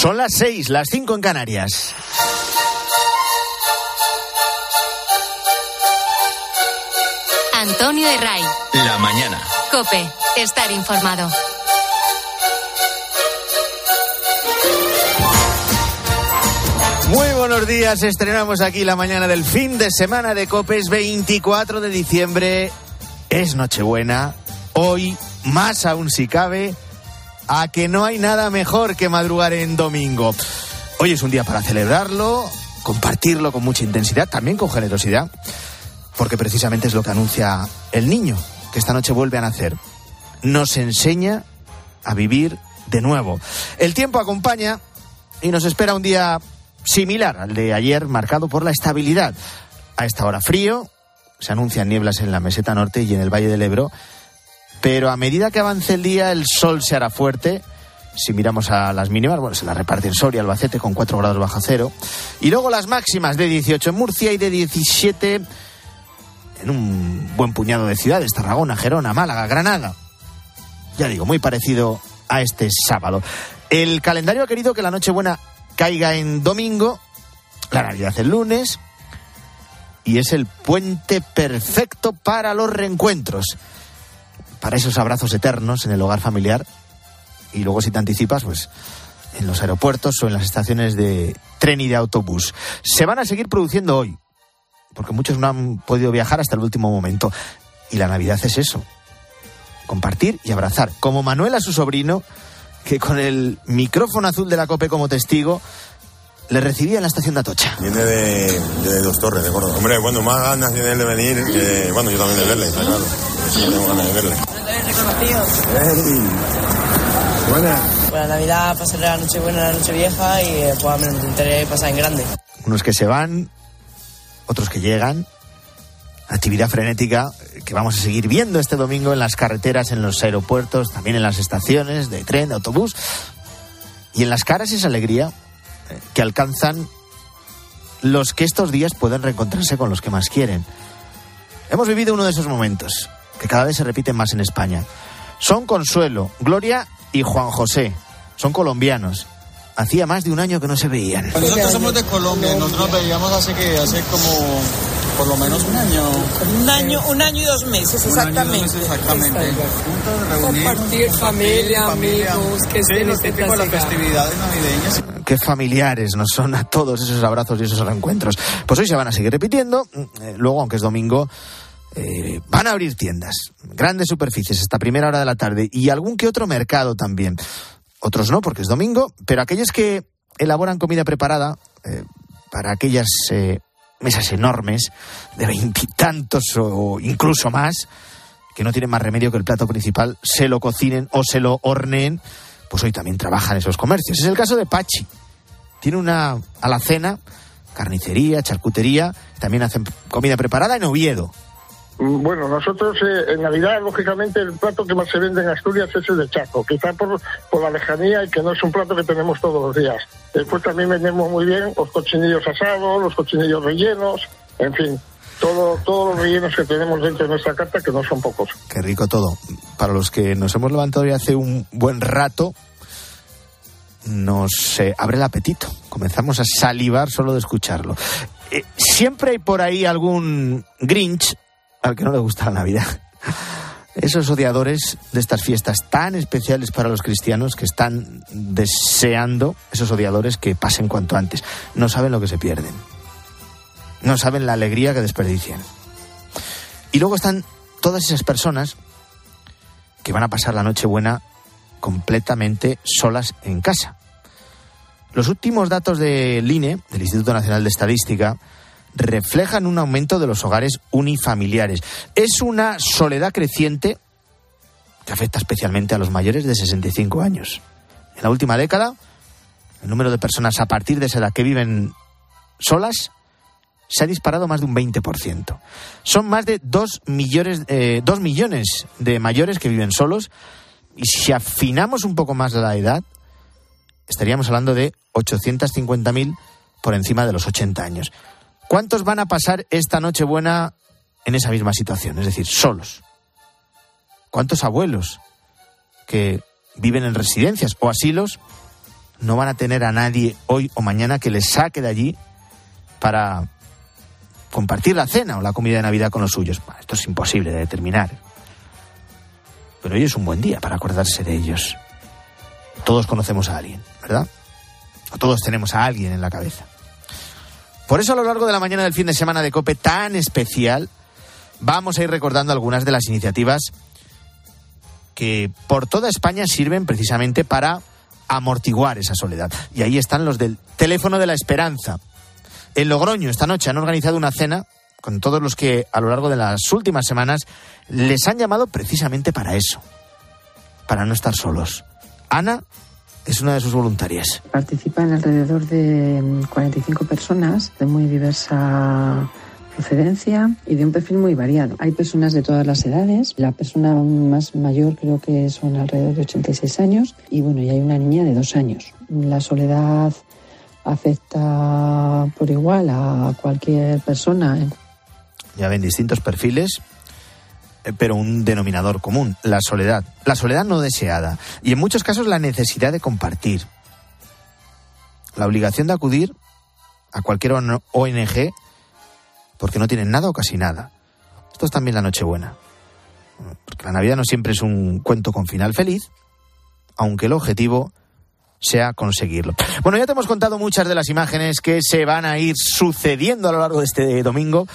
Son las seis, las cinco en Canarias. Antonio de Ray. La mañana. Cope, estar informado. Muy buenos días, estrenamos aquí la mañana del fin de semana de Copes 24 de diciembre. Es Nochebuena, hoy más aún si cabe, a que no hay nada mejor que madrugar en domingo. Hoy es un día para celebrarlo, compartirlo con mucha intensidad, también con generosidad, porque precisamente es lo que anuncia el niño, que esta noche vuelve a nacer. Nos enseña a vivir de nuevo. El tiempo acompaña y nos espera un día similar al de ayer, marcado por la estabilidad. A esta hora frío, se anuncian nieblas en la meseta norte y en el Valle del Ebro, pero a medida que avance el día el sol se hará fuerte. Si miramos a las mínimas, bueno, se las reparten Soria, Albacete con 4 grados bajo cero. Y luego las máximas de 18 en Murcia y de 17 en un buen puñado de ciudades, Tarragona, Gerona, Málaga, Granada. Ya digo, muy parecido a este sábado. El calendario ha querido que la Nochebuena caiga en domingo, la Navidad el lunes, y es el puente perfecto para los reencuentros, para esos abrazos eternos en el hogar familiar, y luego si te anticipas, pues en los aeropuertos o en las estaciones de tren y de autobús. Se van a seguir produciendo hoy, porque muchos no han podido viajar hasta el último momento. Y la Navidad es eso, compartir y abrazar, como Manuel a su sobrino, que con el micrófono azul de la COPE como testigo le recibía en la estación de Atocha. Viene de, Dos Torres, de Córdoba. Hombre, bueno, más ganas tiene él de venir, que, bueno, yo también de verle, está claro. Tengo. Buena. Navidad, pasar la noche buena, la noche vieja y después me lo intentaré pasar en grande. Unos que se van, otros que llegan. Actividad frenética que vamos a seguir viendo este domingo en las carreteras, en los aeropuertos, también en las estaciones de tren, de autobús. Y en las caras esa alegría eh, que alcanzan los que estos días pueden reencontrarse con los que más quieren. Hemos vivido uno de esos momentos, que cada vez se repiten más en España. Son Consuelo, Gloria y Juan José. Son colombianos. Hacía más de un año que no se veían. Nosotros somos de Colombia, nosotros nos veíamos hace que hace como por lo menos un año. Un año, un año y dos meses, Un año y dos exactamente. meses exactamente. Juntos, Compartir familia, familia. amigos, que Sí, estén este las festividades navideñas. Qué familiares nos son a todos esos abrazos y esos reencuentros. Pues hoy se van a seguir repitiendo. Eh, Luego, aunque es domingo, eh, van a abrir tiendas, grandes superficies, esta primera hora de la tarde y algún que otro mercado también. Otros no, porque es domingo, pero aquellos que elaboran comida preparada eh, para aquellas eh, mesas enormes de veintitantos o incluso más, que no tienen más remedio que el plato principal se lo cocinen o se lo horneen, pues hoy también trabajan esos comercios. Es el caso de Pachi. Tiene una alacena, carnicería, charcutería, también hacen comida preparada en Oviedo. Bueno, nosotros eh, en Navidad, lógicamente, el plato que más se vende en Asturias es el de Chaco, quizá por, por la lejanía y que no es un plato que tenemos todos los días. Después también vendemos muy bien los cochinillos asados, los cochinillos rellenos, en fin, todo, todos los rellenos que tenemos dentro de nuestra carta, que no son pocos. Qué rico todo. Para los que nos hemos levantado ya hace un buen rato, nos abre el apetito. Comenzamos a salivar solo de escucharlo. Eh, siempre hay por ahí algún Grinch al que no le gusta la Navidad. Esos odiadores de estas fiestas tan especiales para los cristianos que están deseando, esos odiadores que pasen cuanto antes. No saben lo que se pierden. No saben la alegría que desperdician. Y luego están todas esas personas que van a pasar la noche buena completamente solas en casa. Los últimos datos del INE, del Instituto Nacional de Estadística, reflejan un aumento de los hogares unifamiliares. Es una soledad creciente que afecta especialmente a los mayores de 65 años. En la última década, el número de personas a partir de esa edad que viven solas se ha disparado más de un 20%. Son más de 2 millones, eh, 2 millones de mayores que viven solos y si afinamos un poco más la edad, estaríamos hablando de 850.000 por encima de los 80 años. ¿Cuántos van a pasar esta Nochebuena en esa misma situación? Es decir, solos. ¿Cuántos abuelos que viven en residencias o asilos no van a tener a nadie hoy o mañana que les saque de allí para compartir la cena o la comida de Navidad con los suyos. esto es imposible de determinar. Pero hoy es un buen día para acordarse de ellos. Todos conocemos a alguien, ¿verdad? Todos tenemos a alguien en la cabeza. Por eso a lo largo de la mañana del fin de semana de Cope tan especial, vamos a ir recordando algunas de las iniciativas que por toda España sirven precisamente para amortiguar esa soledad. Y ahí están los del teléfono de la esperanza. En Logroño esta noche han organizado una cena con todos los que a lo largo de las últimas semanas les han llamado precisamente para eso, para no estar solos. Ana es una de sus voluntarias. Participan alrededor de 45 personas de muy diversa procedencia y de un perfil muy variado. Hay personas de todas las edades, la persona más mayor creo que son alrededor de 86 años y bueno, y hay una niña de dos años. La soledad afecta por igual a cualquier persona. Ya ven distintos perfiles, pero un denominador común, la soledad. La soledad no deseada y en muchos casos la necesidad de compartir. La obligación de acudir a cualquier ONG porque no tienen nada o casi nada. Esto es también la Nochebuena. Porque la Navidad no siempre es un cuento con final feliz, aunque el objetivo sea conseguirlo. Bueno, ya te hemos contado muchas de las imágenes que se van a ir sucediendo a lo largo de este domingo.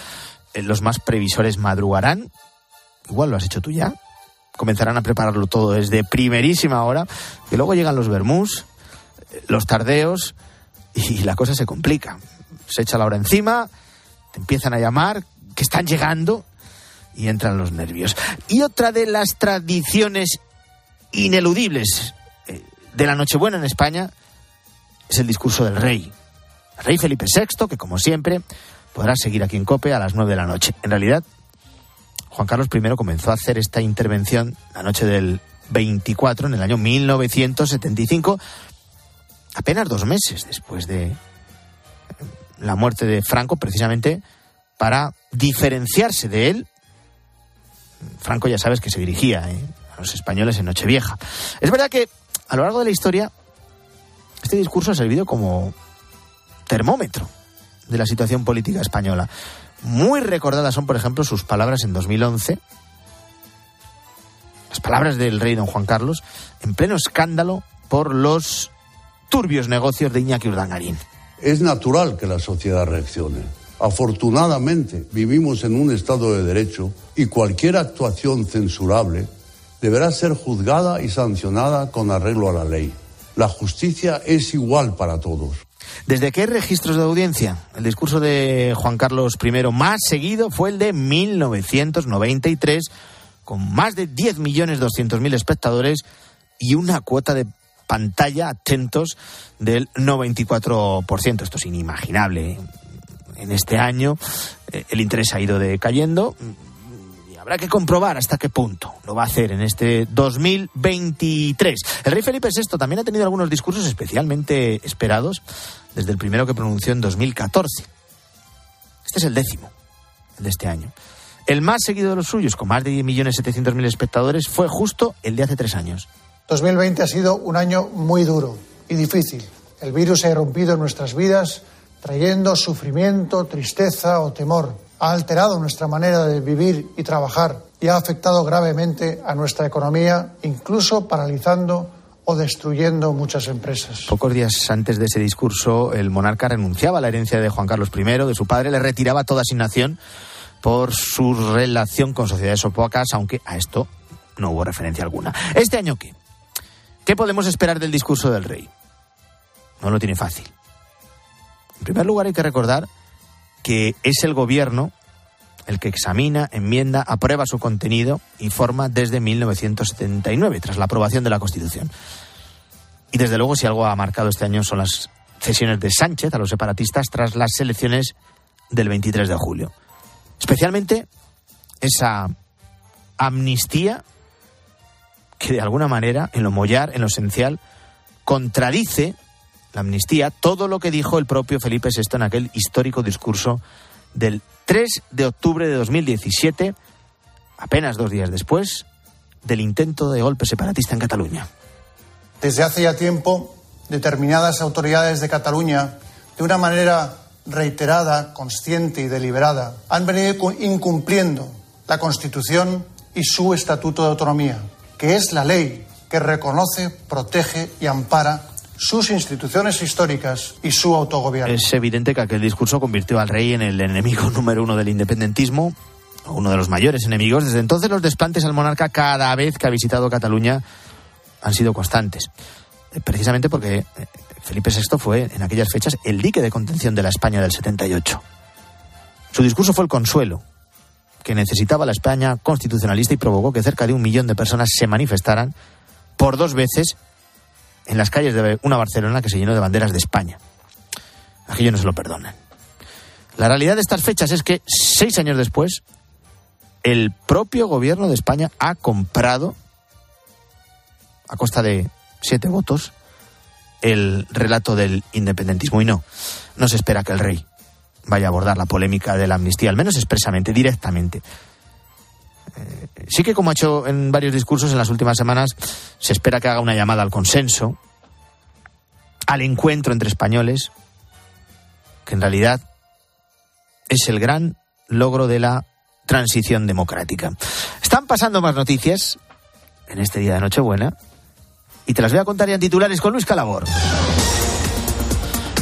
Eh, los más previsores madrugarán. Igual lo has hecho tú ya. Comenzarán a prepararlo todo desde primerísima hora. Y luego llegan los vermús, eh, los tardeos, y la cosa se complica. Se echa la hora encima, te empiezan a llamar, que están llegando, y entran los nervios. Y otra de las tradiciones ineludibles de la Nochebuena en España es el discurso del rey. El rey Felipe VI, que como siempre podrá seguir aquí en Cope a las 9 de la noche. En realidad, Juan Carlos I comenzó a hacer esta intervención la noche del 24, en el año 1975, apenas dos meses después de la muerte de Franco, precisamente para diferenciarse de él. Franco ya sabes que se dirigía ¿eh? a los españoles en Nochevieja. Es verdad que a lo largo de la historia, este discurso ha servido como termómetro de la situación política española. Muy recordadas son, por ejemplo, sus palabras en 2011, las palabras del rey don Juan Carlos, en pleno escándalo por los turbios negocios de Iñaki Urdangarín. Es natural que la sociedad reaccione. Afortunadamente, vivimos en un Estado de Derecho y cualquier actuación censurable deberá ser juzgada y sancionada con arreglo a la ley. La justicia es igual para todos. ¿Desde qué registros de audiencia? El discurso de Juan Carlos I más seguido fue el de 1993, con más de 10.200.000 espectadores y una cuota de pantalla, atentos, del 94%. Esto es inimaginable. En este año eh, el interés ha ido decayendo Habrá que comprobar hasta qué punto lo va a hacer en este 2023. El rey Felipe VI también ha tenido algunos discursos especialmente esperados desde el primero que pronunció en 2014. Este es el décimo, de este año. El más seguido de los suyos, con más de 10.700.000 espectadores, fue justo el de hace tres años. 2020 ha sido un año muy duro y difícil. El virus ha irrumpido en nuestras vidas, trayendo sufrimiento, tristeza o temor ha alterado nuestra manera de vivir y trabajar y ha afectado gravemente a nuestra economía, incluso paralizando o destruyendo muchas empresas. Pocos días antes de ese discurso, el monarca renunciaba a la herencia de Juan Carlos I, de su padre, le retiraba toda asignación por su relación con sociedades opacas, aunque a esto no hubo referencia alguna. ¿Este año qué? ¿Qué podemos esperar del discurso del rey? No lo tiene fácil. En primer lugar, hay que recordar que es el gobierno el que examina, enmienda, aprueba su contenido y forma desde 1979, tras la aprobación de la Constitución. Y desde luego, si algo ha marcado este año son las cesiones de Sánchez a los separatistas tras las elecciones del 23 de julio. Especialmente esa amnistía que de alguna manera, en lo mollar, en lo esencial, contradice la amnistía, todo lo que dijo el propio Felipe VI en aquel histórico discurso del 3 de octubre de 2017, apenas dos días después del intento de golpe separatista en Cataluña. Desde hace ya tiempo determinadas autoridades de Cataluña, de una manera reiterada, consciente y deliberada, han venido incumpliendo la Constitución y su Estatuto de Autonomía, que es la ley que reconoce, protege y ampara sus instituciones históricas y su autogobierno. Es evidente que aquel discurso convirtió al rey en el enemigo número uno del independentismo, uno de los mayores enemigos. Desde entonces los desplantes al monarca cada vez que ha visitado Cataluña han sido constantes. Eh, precisamente porque eh, Felipe VI fue en aquellas fechas el dique de contención de la España del 78. Su discurso fue el consuelo que necesitaba la España constitucionalista y provocó que cerca de un millón de personas se manifestaran por dos veces en las calles de una Barcelona que se llenó de banderas de España. Aquello no se lo perdonan. La realidad de estas fechas es que seis años después, el propio gobierno de España ha comprado, a costa de siete votos, el relato del independentismo. Y no, no se espera que el rey vaya a abordar la polémica de la amnistía, al menos expresamente, directamente. Eh, sí que, como ha hecho en varios discursos en las últimas semanas, se espera que haga una llamada al consenso, al encuentro entre españoles, que en realidad es el gran logro de la transición democrática. Están pasando más noticias en este día de Nochebuena y te las voy a contar ya en titulares con Luis Calabor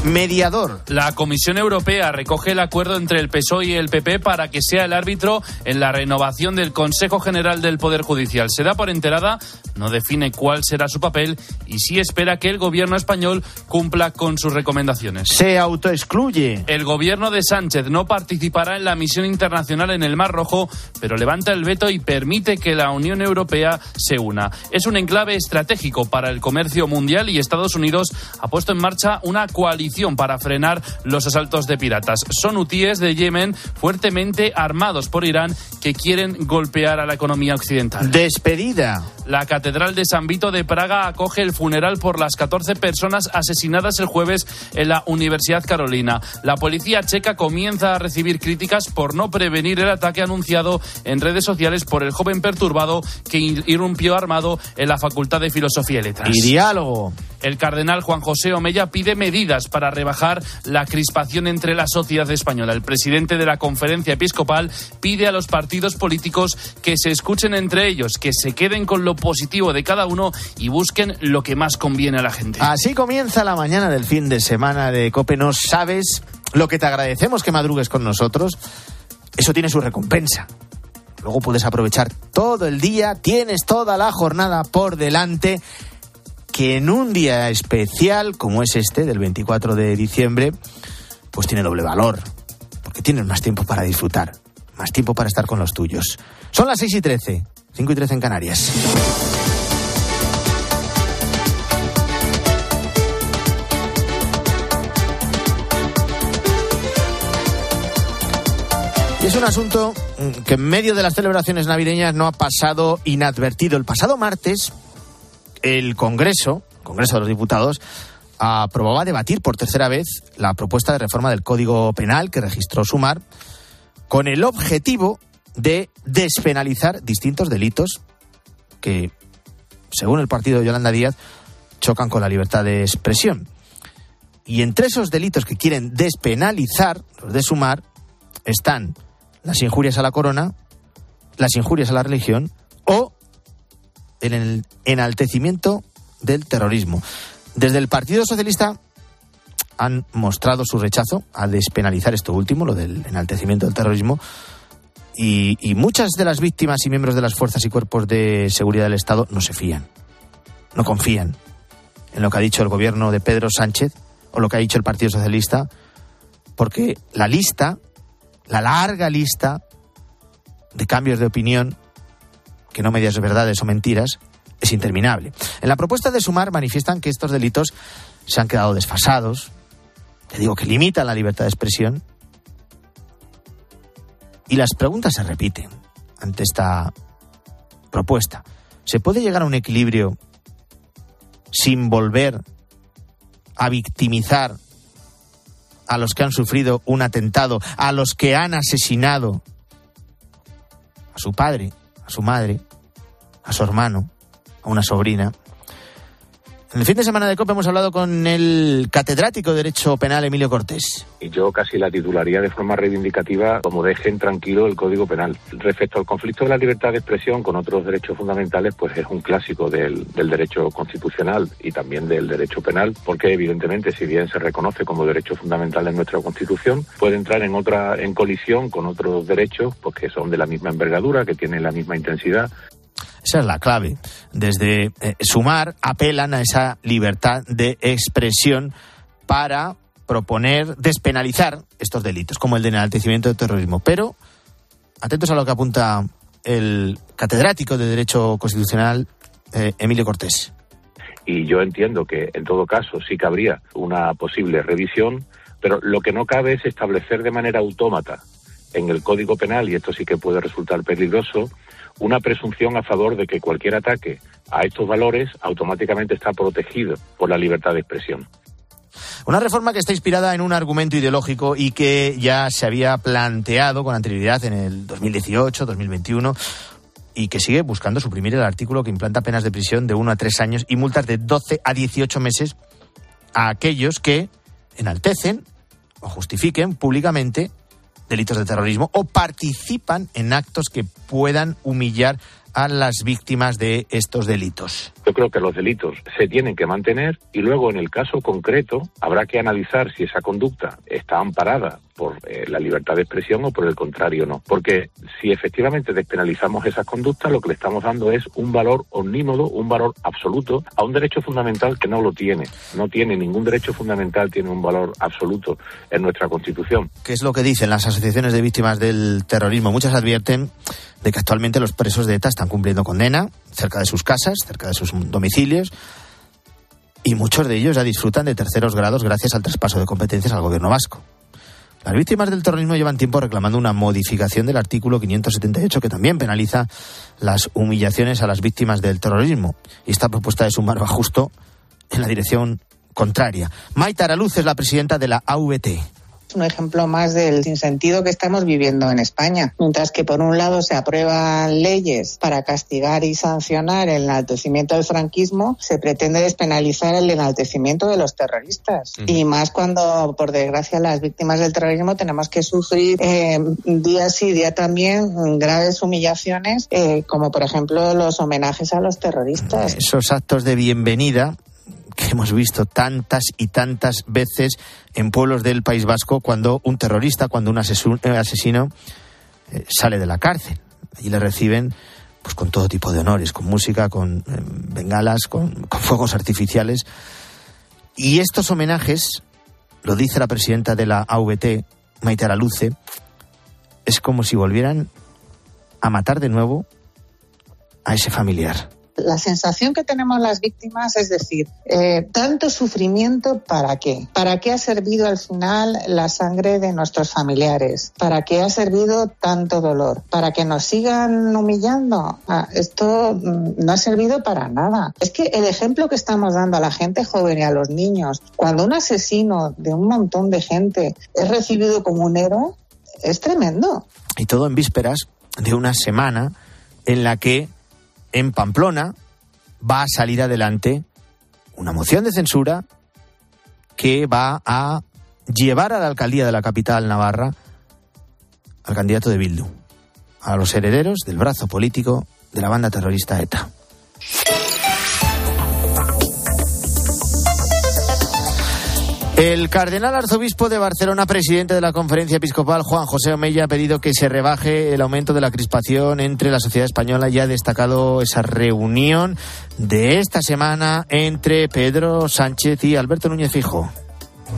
mediador. La Comisión Europea recoge el acuerdo entre el PSOE y el PP para que sea el árbitro en la renovación del Consejo General del Poder Judicial. Se da por enterada, no define cuál será su papel y sí espera que el gobierno español cumpla con sus recomendaciones. Se autoexcluye. El gobierno de Sánchez no participará en la misión internacional en el Mar Rojo, pero levanta el veto y permite que la Unión Europea se una. Es un enclave estratégico para el comercio mundial y Estados Unidos ha puesto en marcha una coalición para frenar los asaltos de piratas. Son hutíes de Yemen fuertemente armados por Irán que quieren golpear a la economía occidental. Despedida. La Catedral de San Vito de Praga acoge el funeral por las 14 personas asesinadas el jueves en la Universidad Carolina. La policía checa comienza a recibir críticas por no prevenir el ataque anunciado en redes sociales por el joven perturbado que irrumpió armado en la Facultad de Filosofía y Letras. Y diálogo. El cardenal Juan José Omeya pide medidas para rebajar la crispación entre la sociedad española. El presidente de la conferencia episcopal pide a los partidos políticos que se escuchen entre ellos, que se queden con lo positivo de cada uno y busquen lo que más conviene a la gente. Así comienza la mañana del fin de semana de Cope. No sabes lo que te agradecemos que madrugues con nosotros. Eso tiene su recompensa. Luego puedes aprovechar todo el día, tienes toda la jornada por delante que en un día especial como es este, del 24 de diciembre, pues tiene doble valor, porque tienes más tiempo para disfrutar, más tiempo para estar con los tuyos. Son las 6 y 13, 5 y 13 en Canarias. Y es un asunto que en medio de las celebraciones navideñas no ha pasado inadvertido. El pasado martes, el Congreso, Congreso de los Diputados, aprobaba debatir por tercera vez la propuesta de reforma del Código Penal que registró Sumar con el objetivo de despenalizar distintos delitos que, según el partido de Yolanda Díaz, chocan con la libertad de expresión. Y entre esos delitos que quieren despenalizar, los de Sumar, están las injurias a la corona, las injurias a la religión el enaltecimiento del terrorismo. Desde el Partido Socialista han mostrado su rechazo a despenalizar esto último, lo del enaltecimiento del terrorismo, y, y, muchas de las víctimas y miembros de las fuerzas y cuerpos de seguridad del Estado no se fían, no confían en lo que ha dicho el gobierno de Pedro Sánchez o lo que ha dicho el Partido Socialista, porque la lista, la larga lista de cambios de opinión que no medias verdades o mentiras, es interminable. En la propuesta de Sumar manifiestan que estos delitos se han quedado desfasados, te digo que limitan la libertad de expresión, y las preguntas se repiten ante esta propuesta. ¿Se puede llegar a un equilibrio sin volver a victimizar a los que han sufrido un atentado, a los que han asesinado a su padre, a su madre, a su hermano, a una sobrina. En el fin de semana de COPE hemos hablado con el catedrático de Derecho Penal, Emilio Cortés. Y yo casi la titularía de forma reivindicativa como dejen tranquilo el Código Penal. Respecto al conflicto de la libertad de expresión con otros derechos fundamentales, pues es un clásico del, del derecho constitucional y también del derecho penal, porque evidentemente, si bien se reconoce como derecho fundamental en nuestra Constitución, puede entrar en otra en colisión con otros derechos, pues que son de la misma envergadura, que tienen la misma intensidad esa es la clave. Desde eh, Sumar apelan a esa libertad de expresión para proponer despenalizar estos delitos, como el de enaltecimiento de terrorismo. Pero, atentos a lo que apunta el catedrático de Derecho Constitucional, eh, Emilio Cortés. Y yo entiendo que, en todo caso, sí cabría una posible revisión, pero lo que no cabe es establecer de manera autómata en el Código Penal, y esto sí que puede resultar peligroso, una presunción a favor de que cualquier ataque a estos valores automáticamente está protegido por la libertad de expresión. Una reforma que está inspirada en un argumento ideológico y que ya se había planteado con anterioridad en el 2018, 2021 y que sigue buscando suprimir el artículo que implanta penas de prisión de 1 a 3 años y multas de 12 a 18 meses a aquellos que enaltecen o justifiquen públicamente delitos de terrorismo o participan en actos que puedan humillar a las víctimas de estos delitos. Yo creo que los delitos se tienen que mantener y luego en el caso concreto habrá que analizar si esa conducta está amparada por eh, la libertad de expresión o por el contrario no. Porque si efectivamente despenalizamos esas conductas, lo que le estamos dando es un valor omnímodo, un valor absoluto a un derecho fundamental que no lo tiene. No tiene ningún derecho fundamental, tiene un valor absoluto en nuestra Constitución. ¿Qué es lo que dicen las asociaciones de víctimas del terrorismo? Muchas advierten de que actualmente los presos de ETA están cumpliendo condena cerca de sus casas, cerca de sus domicilios, y muchos de ellos ya disfrutan de terceros grados gracias al traspaso de competencias al gobierno vasco. Las víctimas del terrorismo llevan tiempo reclamando una modificación del artículo 578 que también penaliza las humillaciones a las víctimas del terrorismo. Y esta propuesta de sumar va justo en la dirección contraria. Maita Araluz es la presidenta de la AVT un ejemplo más del sinsentido que estamos viviendo en España. Mientras que por un lado se aprueban leyes para castigar y sancionar el enaltecimiento del franquismo, se pretende despenalizar el enaltecimiento de los terroristas. Y más cuando, por desgracia, las víctimas del terrorismo tenemos que sufrir eh, día sí, día también graves humillaciones, eh, como por ejemplo los homenajes a los terroristas. Esos actos de bienvenida que hemos visto tantas y tantas veces en pueblos del País Vasco cuando un terrorista, cuando un eh, asesino eh, sale de la cárcel. y le reciben pues con todo tipo de honores, con música, con eh, bengalas, con, fuegos artificiales. Y estos homenajes, lo dice la presidenta de la AVT, Maite Araluce, es como si volvieran a matar de nuevo a ese familiar. La sensación que tenemos las víctimas es decir, eh, tanto sufrimiento, ¿para qué? ¿Para qué ha servido al final la sangre de nuestros familiares? ¿Para qué ha servido tanto dolor? ¿Para que nos sigan humillando? Ah, esto mm, no ha servido para nada. Es que el ejemplo que estamos dando a la gente joven y a los niños, cuando un asesino de un montón de gente es recibido como un héroe, es tremendo. Y todo en vísperas de una semana en la que en Pamplona va a salir adelante una moción de censura que va a llevar a la alcaldía de la capital navarra al candidato de Bildu, a los herederos del brazo político de la banda terrorista ETA. El cardenal arzobispo de Barcelona, presidente de la conferencia episcopal, Juan José Omeya, ha pedido que se rebaje el aumento de la crispación entre la sociedad española y ha destacado esa reunión de esta semana entre Pedro Sánchez y Alberto Núñez Fijo.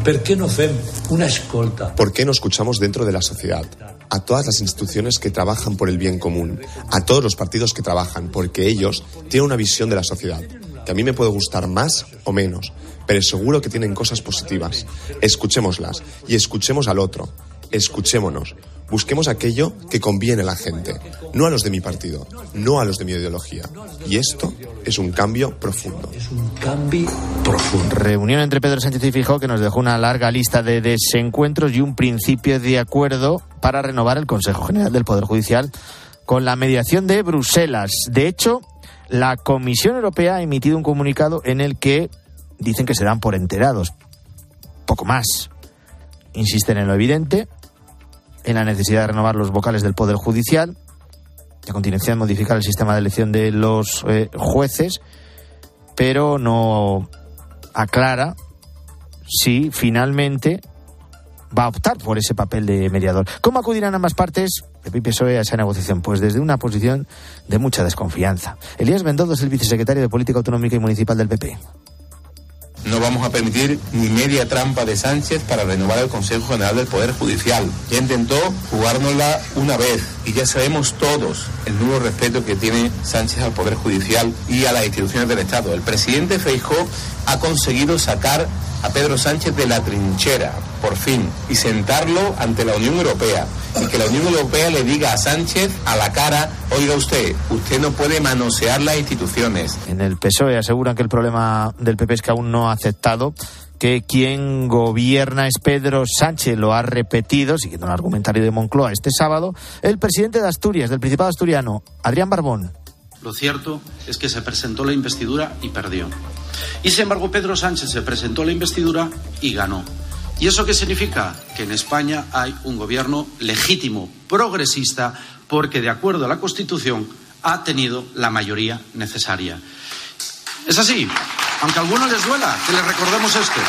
¿Por qué no hacemos una escolta? ¿Por qué no escuchamos dentro de la sociedad? A todas las instituciones que trabajan por el bien común, a todos los partidos que trabajan, porque ellos tienen una visión de la sociedad, que a mí me puede gustar más o menos, pero seguro que tienen cosas positivas. Escuchémoslas y escuchemos al otro. Escuchémonos. Busquemos aquello que conviene a la gente, no a los de mi partido, no a los de mi ideología. Y esto es un cambio profundo. Es un cambio profundo. Reunión entre Pedro Sánchez y Fijó que nos dejó una larga lista de desencuentros y un principio de acuerdo para renovar el Consejo General del Poder Judicial con la mediación de Bruselas. De hecho, la Comisión Europea ha emitido un comunicado en el que dicen que se dan por enterados. Poco más. Insisten en lo evidente, en la necesidad de renovar los vocales del Poder Judicial, y a continuación modificar el sistema de elección de los eh, jueces, pero no aclara si finalmente va a optar por ese papel de mediador. ¿Cómo acudirán ambas partes, PP PSOE, a esa negociación? Pues desde una posición de mucha desconfianza. Elías Bendodo es el vicesecretario de Política Autonómica y Municipal del PP. No vamos a permitir ni media trampa de Sánchez para renovar el Consejo General del Poder Judicial. Ya intentó jugárnosla una vez y ya sabemos todos el nuevo respeto que tiene Sánchez al Poder Judicial y a las instituciones del Estado. El presidente Feijó ha conseguido sacar a Pedro Sánchez de la trinchera, por fin, y sentarlo ante la Unión Europea. Y que la Unión Europea le diga a Sánchez a la cara, oiga usted, usted no puede manosear las instituciones. En el PSOE aseguran que el problema del PP es que aún no ha aceptado que quien gobierna es Pedro Sánchez, lo ha repetido, siguiendo el argumentario de Moncloa este sábado, el presidente de Asturias, del Principado Asturiano, Adrián Barbón. Lo cierto es que se presentó la investidura y perdió. Y sin embargo, Pedro Sánchez se presentó la investidura y ganó. ¿Y eso qué significa? Que en España hay un gobierno legítimo, progresista, porque de acuerdo a la Constitución ha tenido la mayoría necesaria. Es así, aunque a algunos les duela que les recordemos esto.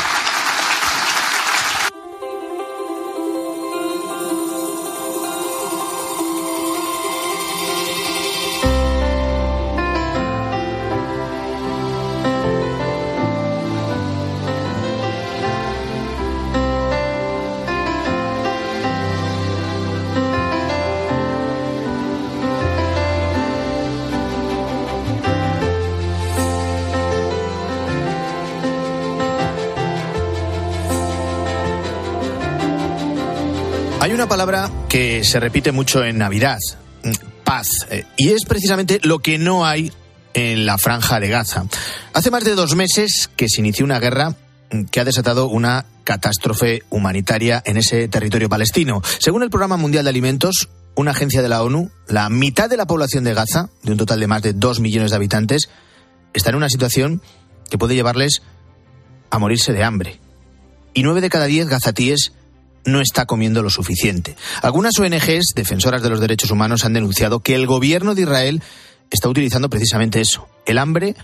Hay una palabra que se repite mucho en Navidad, paz, eh, y es precisamente lo que no hay en la franja de Gaza. Hace más de dos meses que se inició una guerra que ha desatado una catástrofe humanitaria en ese territorio palestino. Según el Programa Mundial de Alimentos, una agencia de la ONU, la mitad de la población de Gaza, de un total de más de dos millones de habitantes, está en una situación que puede llevarles a morirse de hambre. Y nueve de cada diez gazatíes no está comiendo lo suficiente. Algunas ONGs defensoras de los derechos humanos han denunciado que el gobierno de Israel está utilizando precisamente eso, el hambre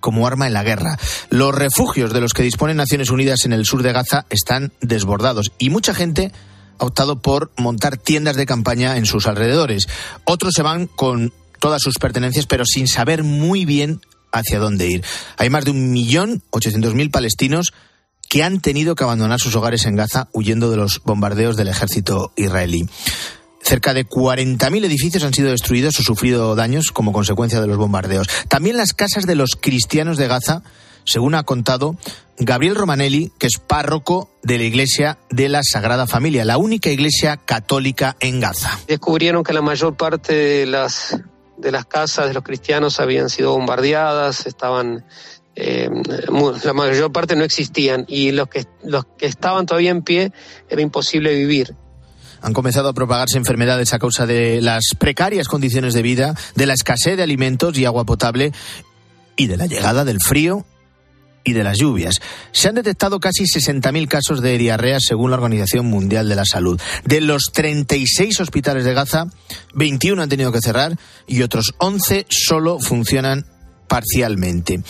como arma en la guerra. Los refugios de los que disponen Naciones Unidas en el sur de Gaza están desbordados y mucha gente ha optado por montar tiendas de campaña en sus alrededores. Otros se van con todas sus pertenencias pero sin saber muy bien hacia dónde ir. Hay más de un millón ochocientos mil palestinos que han tenido que abandonar sus hogares en Gaza huyendo de los bombardeos del ejército israelí. Cerca de 40.000 edificios han sido destruidos o sufrido daños como consecuencia de los bombardeos. También las casas de los cristianos de Gaza, según ha contado Gabriel Romanelli, que es párroco de la iglesia de la Sagrada Familia, la única iglesia católica en Gaza. Descubrieron que la mayor parte de las, de las casas de los cristianos habían sido bombardeadas, estaban eh, la mayor parte no existían y los que, los que estaban todavía en pie era imposible vivir. Han comenzado a propagarse enfermedades a causa de las precarias condiciones de vida, de la escasez de alimentos y agua potable y de la llegada del frío y de las lluvias. Se han detectado casi 60.000 casos de diarrea según la Organización Mundial de la Salud. De los 36 hospitales de Gaza, 21 han tenido que cerrar y otros 11 solo funcionan parcialmente.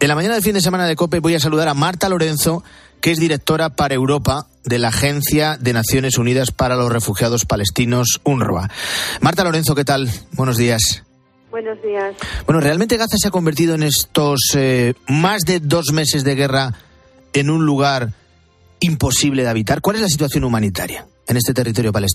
En la mañana del fin de semana de COPE voy a saludar a Marta Lorenzo, que es directora para Europa de la Agencia de Naciones Unidas para los Refugiados Palestinos, UNRWA. Marta Lorenzo, ¿qué tal? Buenos días. Buenos días. Bueno, ¿realmente Gaza se ha convertido en estos eh, más de dos meses de guerra en un lugar imposible de habitar? ¿Cuál es la situación humanitaria en este territorio palestino?